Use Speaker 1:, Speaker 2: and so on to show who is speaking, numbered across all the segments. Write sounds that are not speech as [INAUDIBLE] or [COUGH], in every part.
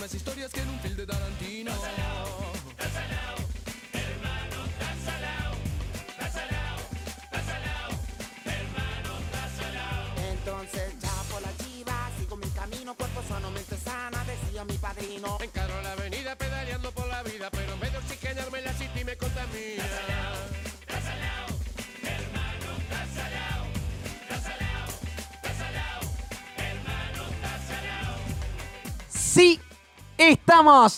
Speaker 1: mismas historias que en un film de Tarantino.
Speaker 2: Entonces ya por la chiva sigo mi camino, cuerpo sano, mente sana, decía mi padrino.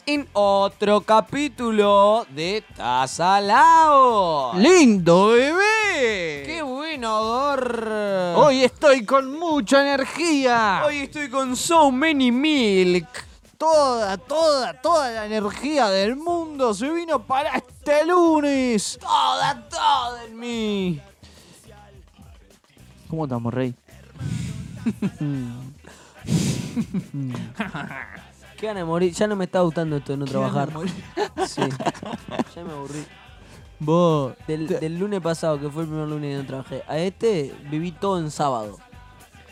Speaker 1: En
Speaker 3: otro capítulo de Tazalao.
Speaker 4: ¡Lindo bebé!
Speaker 3: ¡Qué bueno, Dor!
Speaker 4: Hoy estoy con mucha energía.
Speaker 3: Hoy estoy con So Many Milk.
Speaker 4: Toda, toda, toda la energía del mundo se vino para este lunes.
Speaker 3: Toda, toda en mí.
Speaker 4: ¿Cómo estamos, Rey? [LAUGHS] [LAUGHS]
Speaker 3: Qué ganas de morir. Ya no me está gustando esto de no trabajar. [LAUGHS] Sí. Ya me aburrí.
Speaker 4: Vos.
Speaker 3: Del,
Speaker 4: te-
Speaker 3: del lunes pasado, que fue el primer lunes que no trabajé, a este viví todo en sábado.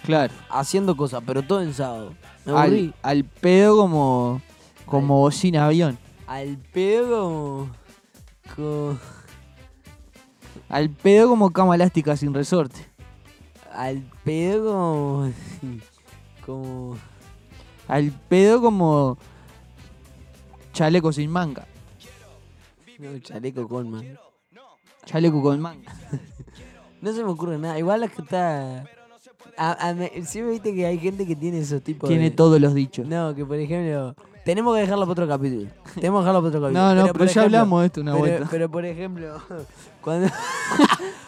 Speaker 4: Claro.
Speaker 3: Haciendo cosas, pero todo en sábado. Me aburrí.
Speaker 4: Al, al pedo como, como bocina avión.
Speaker 3: Al pedo como. como-
Speaker 4: Al pedo como cama elástica sin resorte.
Speaker 3: al pedo como. [LAUGHS] como.
Speaker 4: Al pedo como chaleco sin manga.
Speaker 3: No, chaleco Colman.
Speaker 4: Chaleco con manga. [LAUGHS]
Speaker 3: No se me ocurre nada. Igual es que está. A, a me- siempre viste que hay gente que tiene esos tipos
Speaker 4: Tiene
Speaker 3: de-
Speaker 4: todos los dichos.
Speaker 3: No, que por ejemplo. Tenemos que dejarlo para otro capítulo. Tenemos que dejarlo para otro [LAUGHS] capítulo.
Speaker 4: No, no, pero, ya
Speaker 3: ejemplo-
Speaker 4: hablamos de esto una
Speaker 3: pero,
Speaker 4: vuelta.
Speaker 3: pero por ejemplo, [LAUGHS] cuando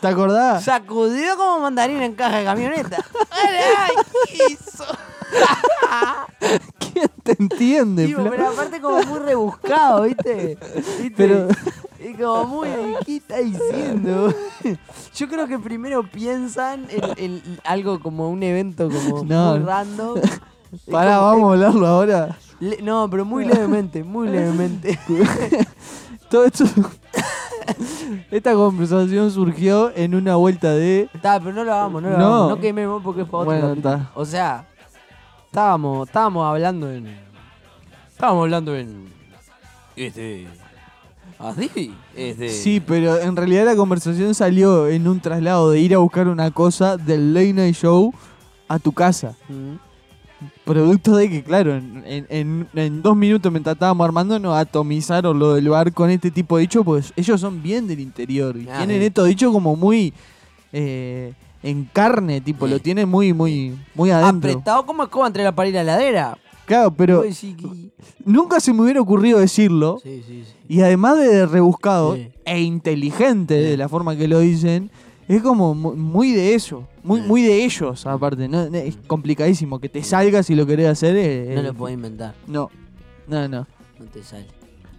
Speaker 4: ¿Te acordás?
Speaker 3: sacudió como mandarina en caja de camioneta. ¡Ay, qué hizo! [LAUGHS]
Speaker 4: ¿Quién te entiende,
Speaker 3: Tipo, pero aparte como muy rebuscado, ¿viste? ¿Viste?
Speaker 4: Pero-
Speaker 3: Es como muy... ¿Qué está diciendo? [LAUGHS] Yo creo que primero piensan en, en algo como un evento como [LAUGHS]
Speaker 4: No.
Speaker 3: muy random.
Speaker 4: Pará,
Speaker 3: como-
Speaker 4: vamos a hablarlo ahora.
Speaker 3: Le- no, pero muy levemente, muy levemente.
Speaker 4: Todo esto. Esta conversación surgió en una vuelta de.
Speaker 3: Está, pero no lo hagamos, no lo
Speaker 4: No.
Speaker 3: hagamos. No quememos porque es para otro
Speaker 4: Bueno.
Speaker 3: O sea, estábamos, estábamos hablando en... Estábamos hablando en... Este... Así, este...
Speaker 4: Sí, pero en realidad la conversación salió en un traslado de ir a buscar una cosa del Late Night Show a tu casa.
Speaker 3: Mm.
Speaker 4: Producto de que, claro, en, en- en- dos minutos mientras estábamos armando nos atomizaron lo del bar con este tipo de dichos, pues ellos son bien del interior y
Speaker 3: Ah,
Speaker 4: tienen
Speaker 3: sí.
Speaker 4: estos dichos como muy eh, en carne, tipo, lo tienen muy, muy, muy adentro.
Speaker 3: Apretado como escoba entre la pared y la heladera.
Speaker 4: Claro, pero nunca se me hubiera ocurrido decirlo.
Speaker 3: Sí, sí, sí.
Speaker 4: Y además de rebuscado e inteligente de la forma que lo dicen, es como mu- muy de eso, muy, muy de ellos aparte. ¿no? Es complicadísimo que te salga si lo querés hacer. es-
Speaker 3: No lo podés inventar.
Speaker 4: No, no, no,
Speaker 3: No te sale.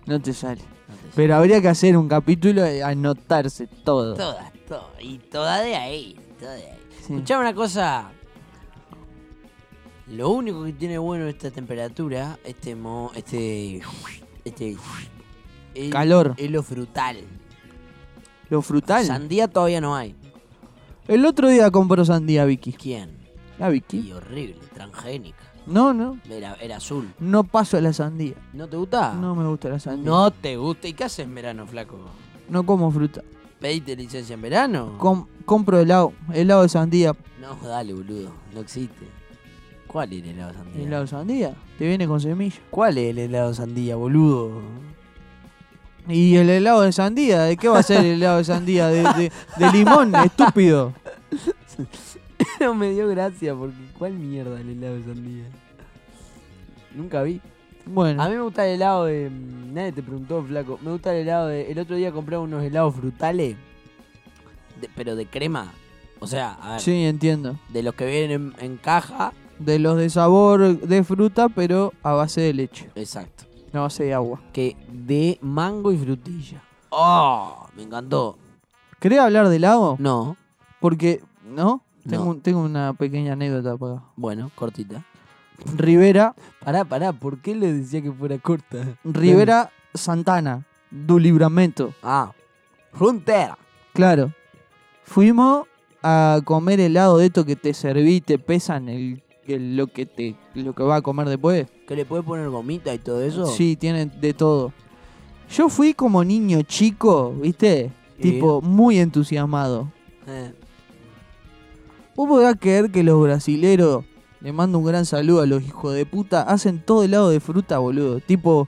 Speaker 4: no te sale.
Speaker 3: No te sale.
Speaker 4: Pero habría que hacer un capítulo y anotarse todo.
Speaker 3: Toda, toda. Y toda de ahí.
Speaker 4: Sí.
Speaker 3: Escuchame una cosa. Lo único que tiene bueno esta temperatura, este mo, este, este, el-
Speaker 4: Calor.
Speaker 3: es lo frutal.
Speaker 4: Lo frutal.
Speaker 3: Sandía todavía no hay.
Speaker 4: El otro día compró sandía Vicky.
Speaker 3: ¿Quién?
Speaker 4: ¿La Vicky?
Speaker 3: Y horrible, transgénica.
Speaker 4: No, no.
Speaker 3: Era, era azul.
Speaker 4: No paso la sandía.
Speaker 3: ¿No te gusta?
Speaker 4: No me gusta la sandía.
Speaker 3: No te gusta. ¿Y qué haces en verano, flaco?
Speaker 4: No como fruta.
Speaker 3: ¿Pediste licencia en verano?
Speaker 4: Com- compro helado. Helado de sandía.
Speaker 3: No, dale, boludo. No existe. ¿Cuál es el helado de sandía?
Speaker 4: ¿Helado de sandía? Te viene con semilla.
Speaker 3: ¿Cuál es el helado de sandía, boludo?
Speaker 4: ¿Y el helado de sandía? ¿De qué va a ser el helado de sandía? ¿De, de- de limón? [LAUGHS] Estúpido.
Speaker 3: no me dio gracia porque ¿cuál mierda el helado de sandía? Nunca vi.
Speaker 4: Bueno.
Speaker 3: A mí me gusta el helado de... mm, Nadie te preguntó, flaco. Me gusta el helado de... El otro día compré unos helados frutales. De- pero de crema. O sea, a ver,
Speaker 4: Sí, entiendo.
Speaker 3: de los que vienen en, en caja.
Speaker 4: De los de sabor de fruta, pero a base de leche.
Speaker 3: Exacto.
Speaker 4: No a base de agua.
Speaker 3: Que de mango y frutilla. ¡Oh! Me encantó.
Speaker 4: ¿Querés hablar de helado?
Speaker 3: No.
Speaker 4: Porque, ¿no? Tengo,
Speaker 3: No.
Speaker 4: un- tengo una pequeña anécdota para
Speaker 3: Bueno, cortita.
Speaker 4: Rivera,
Speaker 3: Pará, pará. ¿Por qué le decía que fuera corta?
Speaker 4: Rivera Santana, du Libramento.
Speaker 3: Ah. Frontera.
Speaker 4: Claro. Fuimos a comer helado de esto que te serví te pesan el lo que te lo que va a comer después.
Speaker 3: ¿Que le puedes poner gomita y todo eso?
Speaker 4: Sí, tienen de todo. Yo fui como niño chico, ¿viste? Tipo, muy entusiasmado.
Speaker 3: Eh,
Speaker 4: ¿Vos podés creer que los brasileros, le mando un gran saludo a los hijos de puta, hacen todo helado de fruta, boludo? Tipo,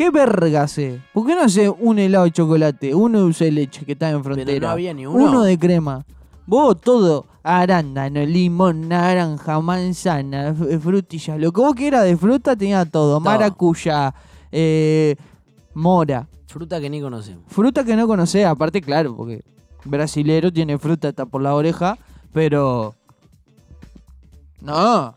Speaker 4: ¿qué verga hace? ¿Por qué no hace un helado de chocolate, uno de dulce de leche que está en
Speaker 3: pero
Speaker 4: frontera?
Speaker 3: no había ni uno.
Speaker 4: uno de crema. Vos todo, arándano, limón, naranja, manzana, f- frutilla. Lo que vos quieras de fruta tenía todo. Maracuyá, eh, mora.
Speaker 3: Fruta que ni conocemos.
Speaker 4: Fruta que no conocés, aparte, claro, porque brasilero tiene fruta hasta por la oreja, pero. No,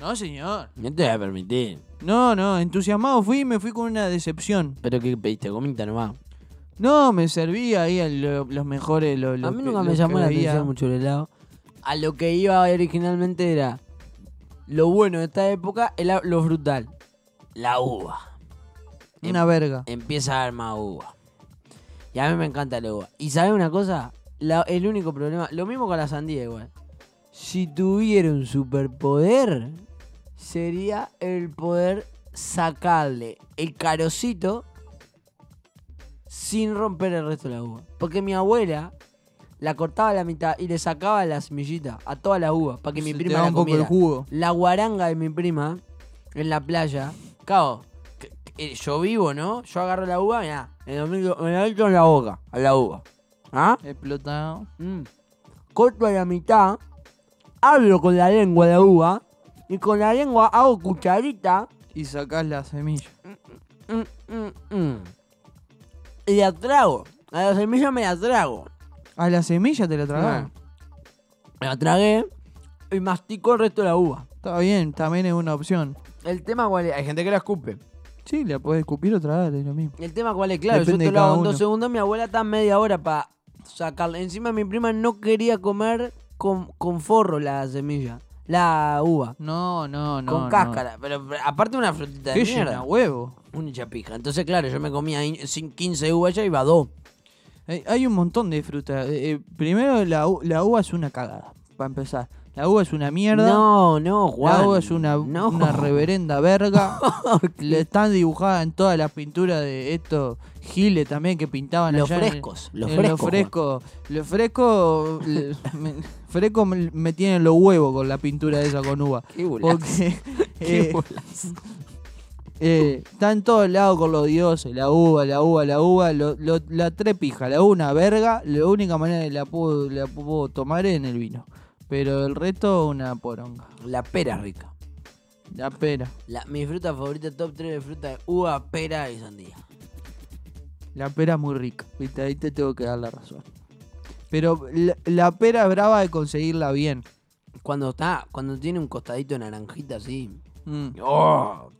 Speaker 4: no, señor.
Speaker 3: No te voy a permitir.
Speaker 4: No, no, entusiasmado fui y me fui con una decepción.
Speaker 3: Pero que pediste gomita nomás.
Speaker 4: No, me servía ahí a lo- los mejores. Lo, lo
Speaker 3: a mí
Speaker 4: que-
Speaker 3: nunca
Speaker 4: lo
Speaker 3: me llamó
Speaker 4: que
Speaker 3: la
Speaker 4: veía.
Speaker 3: atención mucho el helado. A lo que iba originalmente era. Lo bueno de esta época es la- lo frutal. La uva.
Speaker 4: Una verga.
Speaker 3: Empieza a haber más uva. Y a mí me encanta la uva. ¿Y sabes una cosa? La- el único problema. Lo mismo con la sandía igual. Si tuviera un superpoder, sería el poder sacarle el carocito sin romper el resto de la uva. Porque mi abuela la cortaba a la mitad y le sacaba la semillita a toda la uva para que mi
Speaker 4: Se
Speaker 3: prima la
Speaker 4: un poco el
Speaker 3: comiera.
Speaker 4: jugo.
Speaker 3: La guaranga de mi prima en la playa. Cabo, que- yo vivo, ¿no? Yo agarro la uva, mirá, me la meto me la meto en la boca, a la uva. ¿Ah?
Speaker 4: Explotado.
Speaker 3: Mm. Corto a la mitad, hablo con la lengua de la uva y con la lengua hago cucharita
Speaker 4: Y sacás la semilla.
Speaker 3: mm, mm, mm. y la trago. A la semilla me la trago.
Speaker 4: A la semilla te la tragás.
Speaker 3: Me la tragué y mastico el resto de la uva.
Speaker 4: Está bien, también es una opción.
Speaker 3: El tema cuál es, hay gente que la escupe.
Speaker 4: Sí, la podés escupir o tragar, es lo mismo.
Speaker 3: El tema cuál es, claro,
Speaker 4: Depende
Speaker 3: yo te lo hago en dos segundos, mi abuela está media hora para sacarla. Encima mi prima no quería comer con, con forro la semilla, la uva,
Speaker 4: No, no, no.
Speaker 3: con
Speaker 4: no.
Speaker 3: cáscara. Pero, pero aparte una frutita de
Speaker 4: Qué
Speaker 3: mierda.
Speaker 4: llena huevo.
Speaker 3: Una chapija. Entonces, claro, yo me comía ahí cin- 15 uvas ya iba dos.
Speaker 4: Hay, hay un montón de fruta. Eh, eh, primero, la, la uva es una cagada, para empezar. La uva es una mierda.
Speaker 3: No, no, Juan.
Speaker 4: La uva es una,
Speaker 3: no.
Speaker 4: una reverenda verga. [LAUGHS] Le están dibujadas en todas las pinturas de estos giles también que pintaban
Speaker 3: Los
Speaker 4: allá en-
Speaker 3: frescos, los
Speaker 4: en
Speaker 3: frescos.
Speaker 4: Los frescos. Los frescos. le- [LAUGHS] me, fresco me, me tienen los huevos con la pintura esa con uva.
Speaker 3: Qué bolas.
Speaker 4: Porque.
Speaker 3: Qué [LAUGHS]
Speaker 4: eh,
Speaker 3: bolas.
Speaker 4: eh, está en todos lados con los dioses, la uva, la uva, la uva, lo, lo- la trepija, la una verga, la única manera que la puedo, la puedo tomar es en el vino. Pero el resto una poronga.
Speaker 3: La pera es rica.
Speaker 4: La pera.
Speaker 3: La, mi fruta favorita, top 3 de fruta, es uva, pera y sandía.
Speaker 4: La pera es muy rica, ¿viste? Ahí te tengo que dar la razón. Pero la, la pera es brava de conseguirla bien.
Speaker 3: Cuando está, cuando tiene un costadito de naranjita así.
Speaker 4: Mm,
Speaker 3: ¡Oh!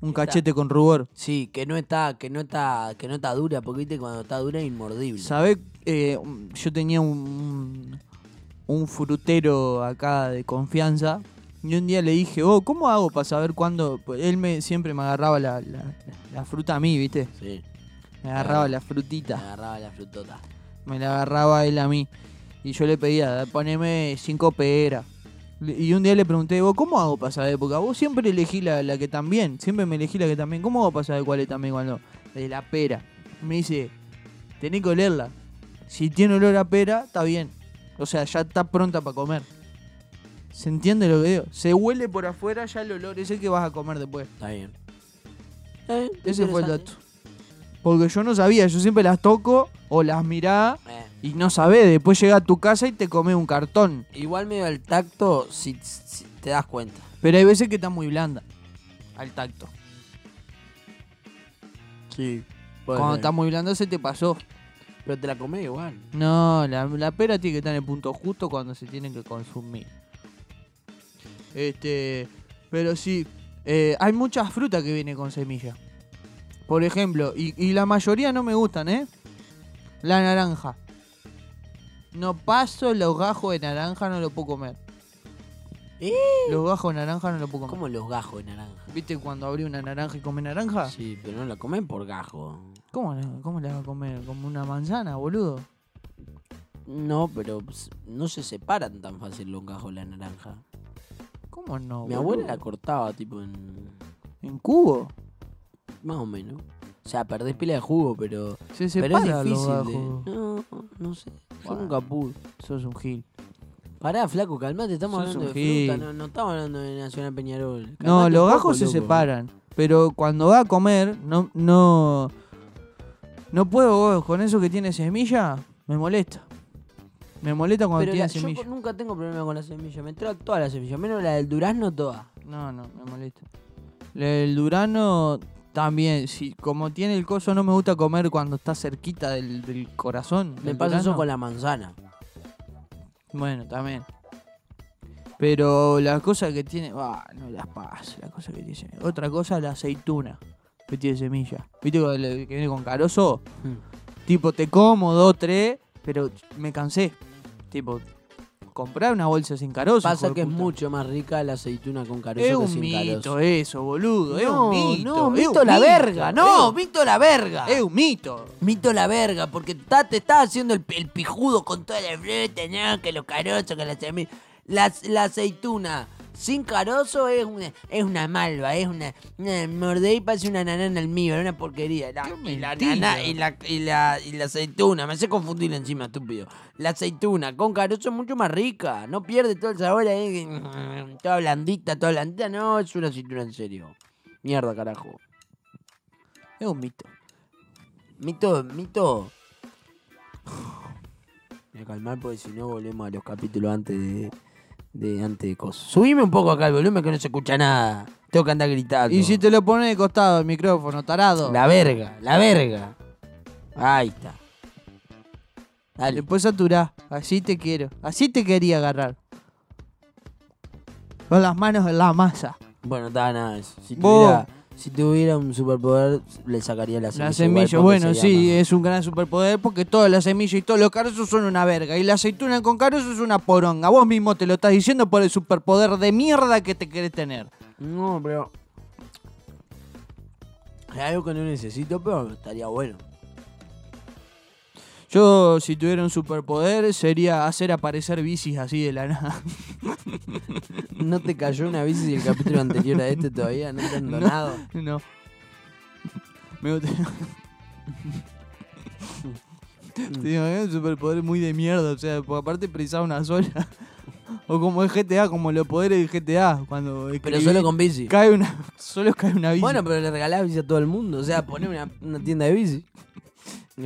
Speaker 4: Un
Speaker 3: Está.
Speaker 4: cachete con rubor.
Speaker 3: Sí, que no está, que no está, que no está dura, porque viste cuando está dura es inmordible.
Speaker 4: ¿Sabés? Eh, yo tenía un, un frutero acá de confianza. Y un día le dije, oh, ¿cómo hago para saber cuándo? Pues él me, siempre me agarraba la, la- la fruta a mí, ¿viste?
Speaker 3: Sí,
Speaker 4: Me agarraba la
Speaker 3: me
Speaker 4: frutita.
Speaker 3: agarraba la frutota.
Speaker 4: Me la agarraba él a mí. Y yo le pedía, poneme cinco peras. Y un día le pregunté, vos, ¿cómo hago para saber? Porque vos siempre elegí la, la que también. Siempre me elegí la que también. ¿Cómo hago para saber cuál es también cuál no? De la pera. Me dice, tenés que olerla. Si tiene olor a pera, está bien. O sea, ya está pronta para comer. ¿Se entiende lo que digo? Se huele por afuera ya el olor ese que vas a comer después.
Speaker 3: Está bien.
Speaker 4: Ese fue el dato. Porque yo no sabía, yo siempre las toco o las miraba
Speaker 3: Eh,
Speaker 4: y no sabés. Después llega a tu casa y te comes un cartón.
Speaker 3: igual medio al tacto, si, si te das cuenta.
Speaker 4: Pero hay veces que está muy blanda al tacto.
Speaker 3: Sí.
Speaker 4: Cuando está muy blanda se te pasó.
Speaker 3: Pero te la comés igual.
Speaker 4: No, la, la pera tiene que estar en el punto justo cuando se tiene que consumir. Este, pero sí, eh, hay muchas frutas que vienen con semilla. Por ejemplo, y, y la mayoría no me gustan, ¿eh? La naranja. No paso los gajos de naranja, no lo puedo comer.
Speaker 3: ¿Eh?
Speaker 4: Los gajos de naranja no lo puedo comer.
Speaker 3: Como los gajos de naranja.
Speaker 4: ¿Viste cuando abrí una naranja y come naranja?
Speaker 3: Sí, pero no la comen por gajo.
Speaker 4: ¿Cómo, la- ¿Cómo la va a comer? ¿Como una manzana, boludo?
Speaker 3: No, pero pues, no se separan tan fácil los gajos de la naranja.
Speaker 4: ¿Cómo no?
Speaker 3: Mi
Speaker 4: boludo?
Speaker 3: abuela la cortaba, tipo, en.
Speaker 4: ¿En cubo?
Speaker 3: Más o menos. O sea, perdés pila de jugo, pero.
Speaker 4: Se
Speaker 3: pero es
Speaker 4: los
Speaker 3: difícil. de-
Speaker 4: gajos.
Speaker 3: No, no sé. Yo
Speaker 4: Bueno.
Speaker 3: nunca pude.
Speaker 4: Sos un gil.
Speaker 3: Pará, flaco, calmate, estamos
Speaker 4: Sos
Speaker 3: hablando de fruta, no, no estamos hablando de Nacional Peñarol.
Speaker 4: No, los
Speaker 3: poco,
Speaker 4: gajos se
Speaker 3: loco.
Speaker 4: separan. Pero cuando va a comer, no, no. No puedo, vos, con eso que tiene semilla, me molesta. Me molesta cuando
Speaker 3: Pero
Speaker 4: tiene
Speaker 3: la- yo
Speaker 4: semilla.
Speaker 3: nunca tengo problema con la semilla, me trago todas las semillas, menos la del durazno todas.
Speaker 4: No, no, me molesta. El durano también, si como tiene el coso, no me gusta comer cuando está cerquita del, del corazón.
Speaker 3: Me pasa eso con la manzana.
Speaker 4: Bueno, también. Pero la cosa que tiene. Ah, no las paso, la cosa que tiene. Otra cosa, la aceituna. Que tiene semilla. ¿Viste que viene con carozo?
Speaker 3: Mm.
Speaker 4: Tipo, te como dos, tres, pero me cansé. Tipo, comprar una bolsa sin carozo.
Speaker 3: Pasa
Speaker 4: de
Speaker 3: que es mucho más rica la aceituna con carozo
Speaker 4: Es
Speaker 3: que
Speaker 4: un
Speaker 3: sin
Speaker 4: mito
Speaker 3: carozo.
Speaker 4: eso, boludo. es
Speaker 3: no,
Speaker 4: un mito.
Speaker 3: no,
Speaker 4: es
Speaker 3: mito
Speaker 4: un
Speaker 3: la
Speaker 4: mito,
Speaker 3: verga, no,
Speaker 4: es-
Speaker 3: mito la verga.
Speaker 4: Es un mito.
Speaker 3: Mito la verga, porque está, te está haciendo el, el pijudo con toda la fruta, no, que los carozos, que la semilla. La, la aceituna sin carozo es una, es una malva, es una, una mordé y parece una nanana al mío, es una porquería. La- y, la nana- y, la, y, la, y la aceituna, me hace confundir encima, estúpido. La aceituna con carozo es mucho más rica, no pierde todo el sabor ahí, toda blandita, toda blandita, no, es una aceituna en serio. Mierda, carajo.
Speaker 4: Es un mito.
Speaker 3: Mito, mito. Me [SIGHS] voy a calmar porque si no volvemos a los capítulos antes de, de antes de cosas. Subime un poco acá el volumen que no se escucha nada. Tengo que andar gritando.
Speaker 4: Y si te lo pones de costado el micrófono, tarado.
Speaker 3: La verga, la verga. Ahí está. Dale.
Speaker 4: Después saturá. Así te quiero. Así te quería agarrar. Con las manos en la masa.
Speaker 3: Bueno, está nada eso. Si tuviera, si tuviera un superpoder, le sacaría la semilla.
Speaker 4: La semilla, bueno, sí, es un gran superpoder porque todas las semillas y todos los carozos son una verga. Y la aceituna con carozo es una poronga. Vos mismo te lo estás diciendo por el superpoder de mierda que te querés tener.
Speaker 3: No, pero. Es algo que no necesito, pero estaría bueno.
Speaker 4: Yo, si tuviera un superpoder, sería hacer aparecer bicis así de la nada. [LAUGHS]
Speaker 3: ¿No te cayó una bici del capítulo anterior a este todavía? ¿No te han donado?
Speaker 4: No. Me gusta. Te es un superpoder muy de mierda, o sea, porque aparte precisaba una sola. O como el GTA, como los poderes del GTA, cuando
Speaker 3: Pero solo con bici.
Speaker 4: cae una, solo cae una bici.
Speaker 3: Bueno, pero le regalás bici a todo el mundo. O sea, poner una, una tienda de bici.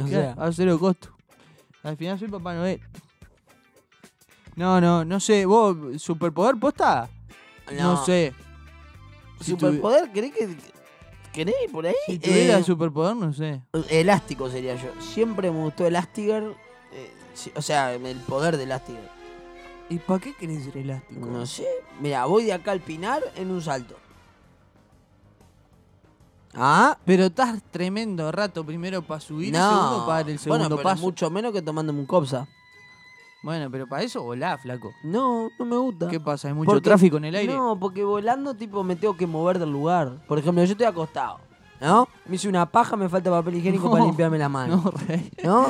Speaker 3: O sea,
Speaker 4: a cero costo. Al final soy Papá Noel. No, no, no sé, vos, superpoder posta? No, sé. Si
Speaker 3: ¿Superpoder? ¿Querés que.? ¿Querés por ahí?
Speaker 4: Si tuviera
Speaker 3: Eh,
Speaker 4: superpoder, no sé.
Speaker 3: Elástico sería yo. Siempre me gustó Elastiger. eh, sí, o sea, el poder de Elastiger.
Speaker 4: ¿Y para qué querés ser elástico?
Speaker 3: No sé. Mira, voy de acá al Pinar en un salto. Ah,
Speaker 4: Pero estás tremendo rato primero para subir y segundo para dar el segundo
Speaker 3: bueno, pero
Speaker 4: paso.
Speaker 3: mucho menos que tomándome un copsa.
Speaker 4: Bueno, pero para eso volá, flaco.
Speaker 3: No, no me gusta.
Speaker 4: ¿Qué pasa? ¿Hay mucho
Speaker 3: Porque-
Speaker 4: tráfico en el aire?
Speaker 3: No, porque volando, tipo, me tengo que mover del lugar. Por ejemplo, yo estoy acostado, ¿no? Me hice una paja, me falta papel higiénico
Speaker 4: No,
Speaker 3: para limpiarme la mano.
Speaker 4: No, rey.
Speaker 3: ¿No?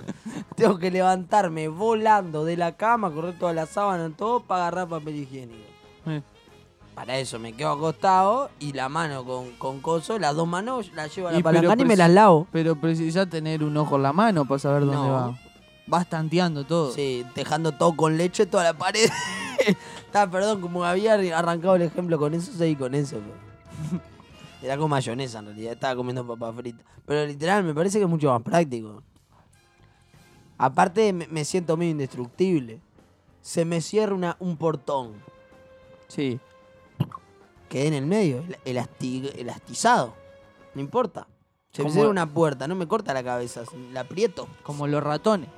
Speaker 3: [LAUGHS] tengo que levantarme volando de la cama, correr toda la sábana, todo, para agarrar papel higiénico. Para eso me quedo acostado y la mano con, con coso, las dos manos las llevo a la palangana y me las lavo.
Speaker 4: Pero precisás tener un ojo en la mano para saber dónde
Speaker 3: No.
Speaker 4: va. Vas tanteando todo.
Speaker 3: Sí, dejando todo con leche, toda la pared. Está, [LAUGHS] perdón, como había arrancado el ejemplo con eso, seguí con eso. pero- [LAUGHS] Era con mayonesa en realidad, estaba comiendo papas fritas. Pero literal, me parece que es mucho más práctico. Aparte, me, me siento medio indestructible. Se me cierra una, un portón.
Speaker 4: Sí.
Speaker 3: Quedé en el medio, el- elasti- elastizado. No importa. Se me cierra una puerta, no me corta la cabeza, la aprieto.
Speaker 4: Como los ratones.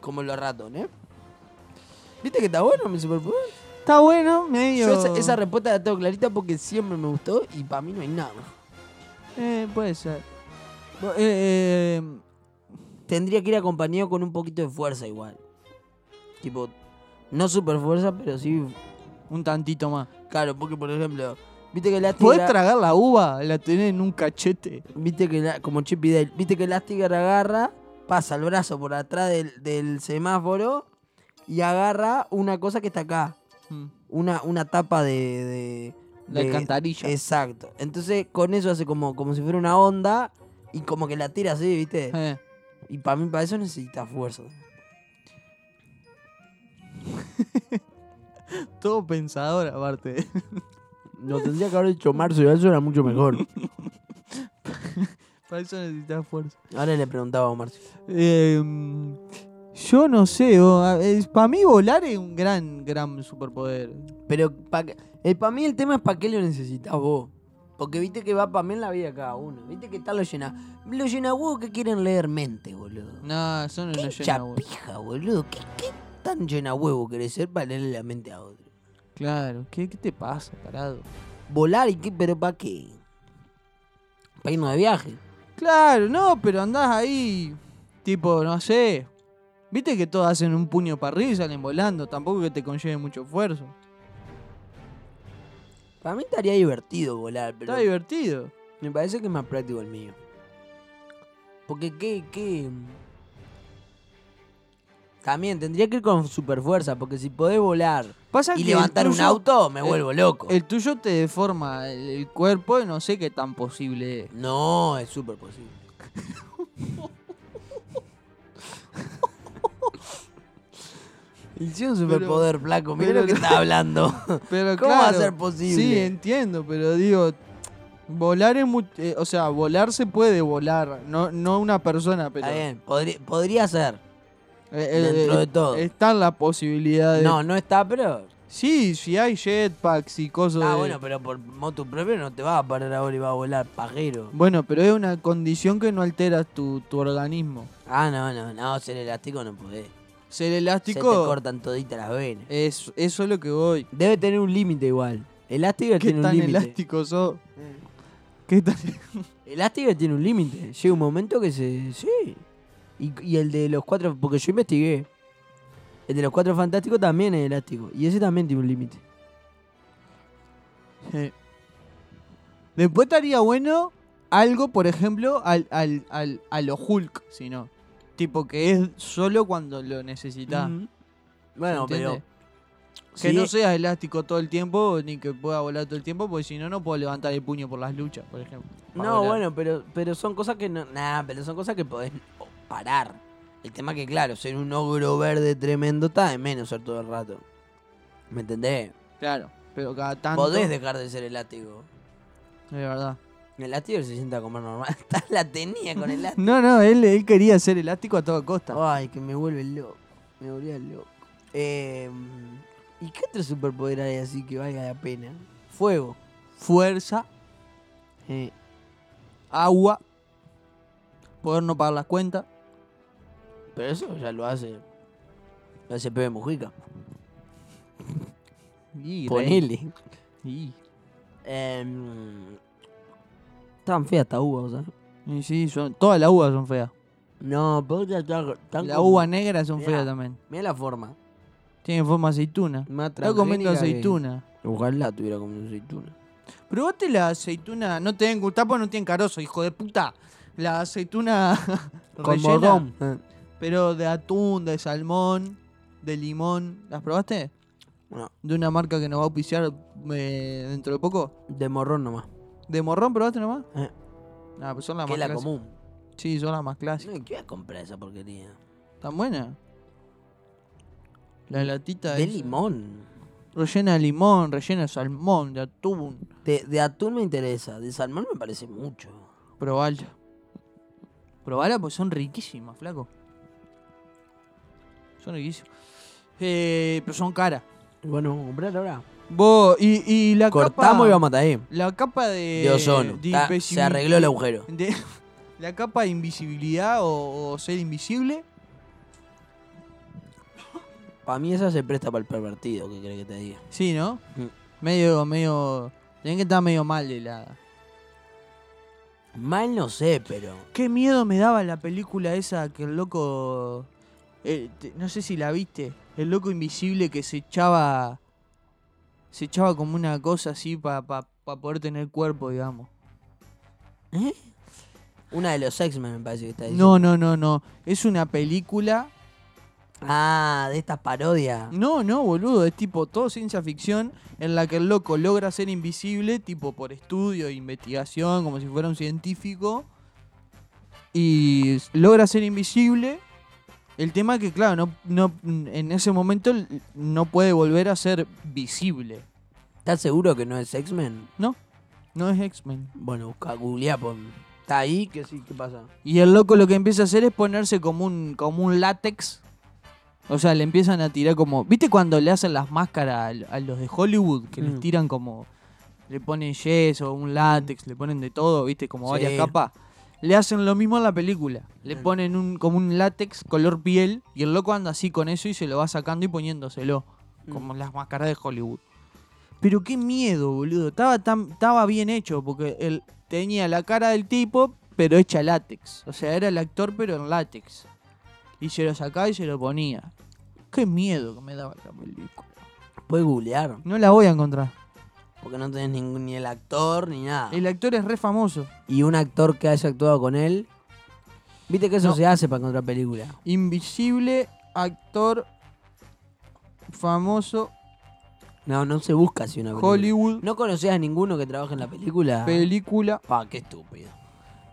Speaker 3: Como los ratones. ¿Viste que está bueno mi superpoder?
Speaker 4: Está bueno, medio.
Speaker 3: Yo esa, esa respuesta la tengo clarita porque siempre me gustó y para mí no hay nada.
Speaker 4: Eh, puede ser. Eh, eh,
Speaker 3: Tendría que ir acompañado con un poquito de fuerza igual. Tipo, no super fuerza, pero sí.
Speaker 4: Un tantito más.
Speaker 3: Claro, porque por ejemplo, viste que el
Speaker 4: ¿Podés tragar la uva? La tenés en un cachete.
Speaker 3: Viste que la- como Chip y Dale, viste que el Elastigirl agarra, pasa el brazo por atrás del, del semáforo y agarra una cosa que está acá.
Speaker 4: Mm.
Speaker 3: una, una tapa de, de,
Speaker 4: La alcantarilla.
Speaker 3: Exacto. Entonces con eso hace como, como si fuera una onda y como que la tira así, ¿viste?
Speaker 4: Eh.
Speaker 3: Y para mí, para eso necesita fuerza. [LAUGHS] [LAUGHS]
Speaker 4: Todo pensador, aparte. [LAUGHS]
Speaker 3: Lo tendría que haber hecho Marcio, eso era mucho mejor. [LAUGHS]
Speaker 4: Para eso necesitas fuerza.
Speaker 3: Ahora le preguntaba a Marcio.
Speaker 4: Em, yo no sé, para mí volar es un gran, gran superpoder.
Speaker 3: Pero para mí el tema es para qué lo necesitas vos. Porque viste que va para mí en la vida cada uno. Viste que tal lo llena. Los llena que quieren leer mente, boludo.
Speaker 4: No, eso no
Speaker 3: ¿Qué
Speaker 4: lo llena,
Speaker 3: chapija, boludo? ¿Qué, qué tan llena huevo querés ser para leerle la mente a otro?
Speaker 4: Claro, ¿qué, qué te pasa, parado?
Speaker 3: Volar y qué, pero ¿para qué? Para irnos de viaje.
Speaker 4: Claro, no, pero andás ahí, tipo, no sé. Viste que todos hacen un puño para arriba y salen volando. Tampoco que te conlleve mucho esfuerzo.
Speaker 3: Para mí estaría divertido volar, pero
Speaker 4: Está divertido.
Speaker 3: me parece que es más práctico el mío. Porque qué, qué... También tendría que ir con super fuerza, porque si podés volar
Speaker 4: Pasa
Speaker 3: y
Speaker 4: que el
Speaker 3: levantar un auto, me
Speaker 4: el-
Speaker 3: vuelvo loco.
Speaker 4: El tuyo te deforma el, el cuerpo y no sé qué tan posible es.
Speaker 3: No, es súper posible. [LAUGHS] Hicieron un superpoder, flaco. Mira
Speaker 4: pero
Speaker 3: lo que [LAUGHS] está hablando.
Speaker 4: Pero
Speaker 3: ¿Cómo va a
Speaker 4: claro,
Speaker 3: ser posible?
Speaker 4: Sí, entiendo, pero digo, volar es muy, eh, o sea, volar se puede volar, no, no una persona, pero
Speaker 3: Está bien, podría, podría ser.
Speaker 4: Eh, eh,
Speaker 3: dentro
Speaker 4: eh,
Speaker 3: de todo.
Speaker 4: Está la posibilidad de...
Speaker 3: No, no está, pero.
Speaker 4: Sí, si hay jetpacks y cosas
Speaker 3: Ah,
Speaker 4: de-
Speaker 3: bueno, pero por moto propio no te vas a parar ahora y vas a volar pajero.
Speaker 4: Bueno, pero es una condición que no altera tu, tu organismo.
Speaker 3: Ah, no, no, no, ser elástico no podés.
Speaker 4: Ser
Speaker 3: Se te
Speaker 4: elástico
Speaker 3: cortan toditas las venas.
Speaker 4: es eso es lo que voy.
Speaker 3: Debe tener un límite igual. Elástico
Speaker 4: ¿Qué
Speaker 3: tiene un
Speaker 4: tan
Speaker 3: límite.
Speaker 4: elástico sos? ¿Qué tan... [LAUGHS]
Speaker 3: Elástico tiene un límite. Llega un momento que se. Sí. Y, y el de los cuatro. Porque yo investigué. El de los cuatro fantásticos también es elástico. Y ese también tiene un límite.
Speaker 4: Sí. Después estaría bueno algo, por ejemplo, al, al, al, a lo Hulk, si no. Tipo que es solo cuando lo necesitas.
Speaker 3: Bueno, pero.
Speaker 4: Que
Speaker 3: sí,
Speaker 4: no seas elástico todo el tiempo, ni que pueda volar todo el tiempo, porque si no, no puedo levantar el puño por las luchas, por ejemplo.
Speaker 3: No,
Speaker 4: volar.
Speaker 3: bueno, pero, pero son cosas que no. Nah, pero son cosas que podés parar. El tema que, claro, ser un ogro verde tremendo está de menos ser todo el rato. ¿Me entendés?
Speaker 4: Claro, pero cada tanto.
Speaker 3: Podés dejar de ser elástico.
Speaker 4: De verdad.
Speaker 3: El elástico se sienta a comer normal. [LAUGHS] La tenía con elástico. [LAUGHS]
Speaker 4: No, no, él, él quería ser elástico a toda costa.
Speaker 3: Ay, que me vuelve loco. Me volvía loco. Eh, ¿Y qué otro superpoder hay así que valga la pena? Fuego.
Speaker 4: Fuerza,
Speaker 3: Eh,
Speaker 4: agua, poder no pagar las cuentas.
Speaker 3: Pero eso ya lo hace. Lo hace Pepe Mujica.
Speaker 4: Y.
Speaker 3: Ponele.
Speaker 4: Y-
Speaker 3: Em, Estaban feas estas uvas, ¿sabes?
Speaker 4: y sí, son, todas las uvas son feas.
Speaker 3: No, pero ya están.
Speaker 4: Las
Speaker 3: como-
Speaker 4: uvas negras son
Speaker 3: Mirá.
Speaker 4: feas también.
Speaker 3: Mirá la forma.
Speaker 4: Tienen forma aceituna.
Speaker 3: Más
Speaker 4: Está comiendo
Speaker 3: transgénica que-
Speaker 4: aceituna.
Speaker 3: Ojalá tuviera comiendo aceituna.
Speaker 4: Probate la aceituna. No te den tapo, no tienen carozo, hijo de puta. La aceituna [LAUGHS]
Speaker 3: Con
Speaker 4: rellena,
Speaker 3: morrón. Eh,
Speaker 4: pero de atún, de salmón, de limón. ¿Las probaste?
Speaker 3: No,
Speaker 4: De una marca que nos va a auspiciar eh, dentro de poco.
Speaker 3: de morrón nomás.
Speaker 4: ¿De morrón probaste nomás?
Speaker 3: Eh,
Speaker 4: Ah, pues son las
Speaker 3: que
Speaker 4: más
Speaker 3: la
Speaker 4: clásicas.
Speaker 3: común.
Speaker 4: Sí, son las más clásicas.
Speaker 3: No, ¿qué voy a comprar esa porquería?
Speaker 4: ¿Están buenas? La latita
Speaker 3: De limón.
Speaker 4: Rellena de limón, rellena de salmón, de atún.
Speaker 3: De, de atún me interesa. De salmón me parece mucho.
Speaker 4: Probala. Probala porque son riquísimas, flaco. Son riquísimas. Eh, pero son caras.
Speaker 3: Bueno, comprar ahora.
Speaker 4: Vos, y, y la
Speaker 3: Cortamos
Speaker 4: capa.
Speaker 3: y vamos hasta ahí.
Speaker 4: La capa de.
Speaker 3: De ozono.
Speaker 4: de
Speaker 3: Ta-
Speaker 4: invisibil-
Speaker 3: se arregló el agujero.
Speaker 4: de- [LAUGHS] la capa de invisibilidad o, o ser invisible.
Speaker 3: Para mí esa se presta para el pervertido, ¿qué crees que te diga?
Speaker 4: Sí, ¿no?
Speaker 3: Mm.
Speaker 4: Medio, medio. Tienen que estar medio mal de la.
Speaker 3: Mal no sé, pero.
Speaker 4: Qué miedo me daba la película esa que el loco. Eh, te- no sé si la viste. El loco invisible que se echaba. Se echaba como una cosa así para poder tener cuerpo, digamos.
Speaker 3: ¿Eh? Una de los X-Men me parece que está diciendo.
Speaker 4: No, no, no, no. Es una película
Speaker 3: Ah, de estas parodias.
Speaker 4: No, no, boludo, es tipo todo ciencia ficción en la que el loco logra ser invisible, tipo por estudio investigación, como si fuera un científico. Y logra ser invisible. El tema que, claro, no, no, en ese momento no puede volver a ser visible.
Speaker 3: ¿Estás seguro que no es X-Men?
Speaker 4: No, no es X-Men.
Speaker 3: Bueno, busca, googleá, pon. ¿Está ahí? ¿Qué, sí, ¿Qué pasa?
Speaker 4: Y el loco lo que empieza a hacer es ponerse como un, como un látex. O sea, le empiezan a tirar como. ¿Viste cuando le hacen las máscaras a, a los de Hollywood? Que les
Speaker 3: Mm.
Speaker 4: tiran como. Le ponen yeso, un látex, le ponen de todo, ¿viste? Como
Speaker 3: Sí.
Speaker 4: varias capas. Le hacen lo mismo en la película. Le
Speaker 3: Bien.
Speaker 4: ponen un, como un látex color piel. Y el loco anda así con eso y se lo va sacando y poniéndoselo.
Speaker 3: Mm.
Speaker 4: Como las máscaras de Hollywood. Pero qué miedo, boludo. Estaba, tan, estaba bien hecho porque él tenía la cara del tipo, pero hecha látex. O sea, era el actor, pero en látex. Y se lo sacaba y se lo ponía. Qué miedo que me daba esa película.
Speaker 3: Puedes googlear.
Speaker 4: No la voy a encontrar.
Speaker 3: Porque no tenés ningún, ni el actor ni nada.
Speaker 4: El actor es re famoso.
Speaker 3: Y un actor que haya actuado con él. Viste que eso
Speaker 4: No.
Speaker 3: se hace para encontrar película.
Speaker 4: Invisible, actor famoso,
Speaker 3: No, no se busca así una película.
Speaker 4: Hollywood,
Speaker 3: ¿No conocías a ninguno que trabaje en la película?
Speaker 4: película.
Speaker 3: Pa, qué estúpido.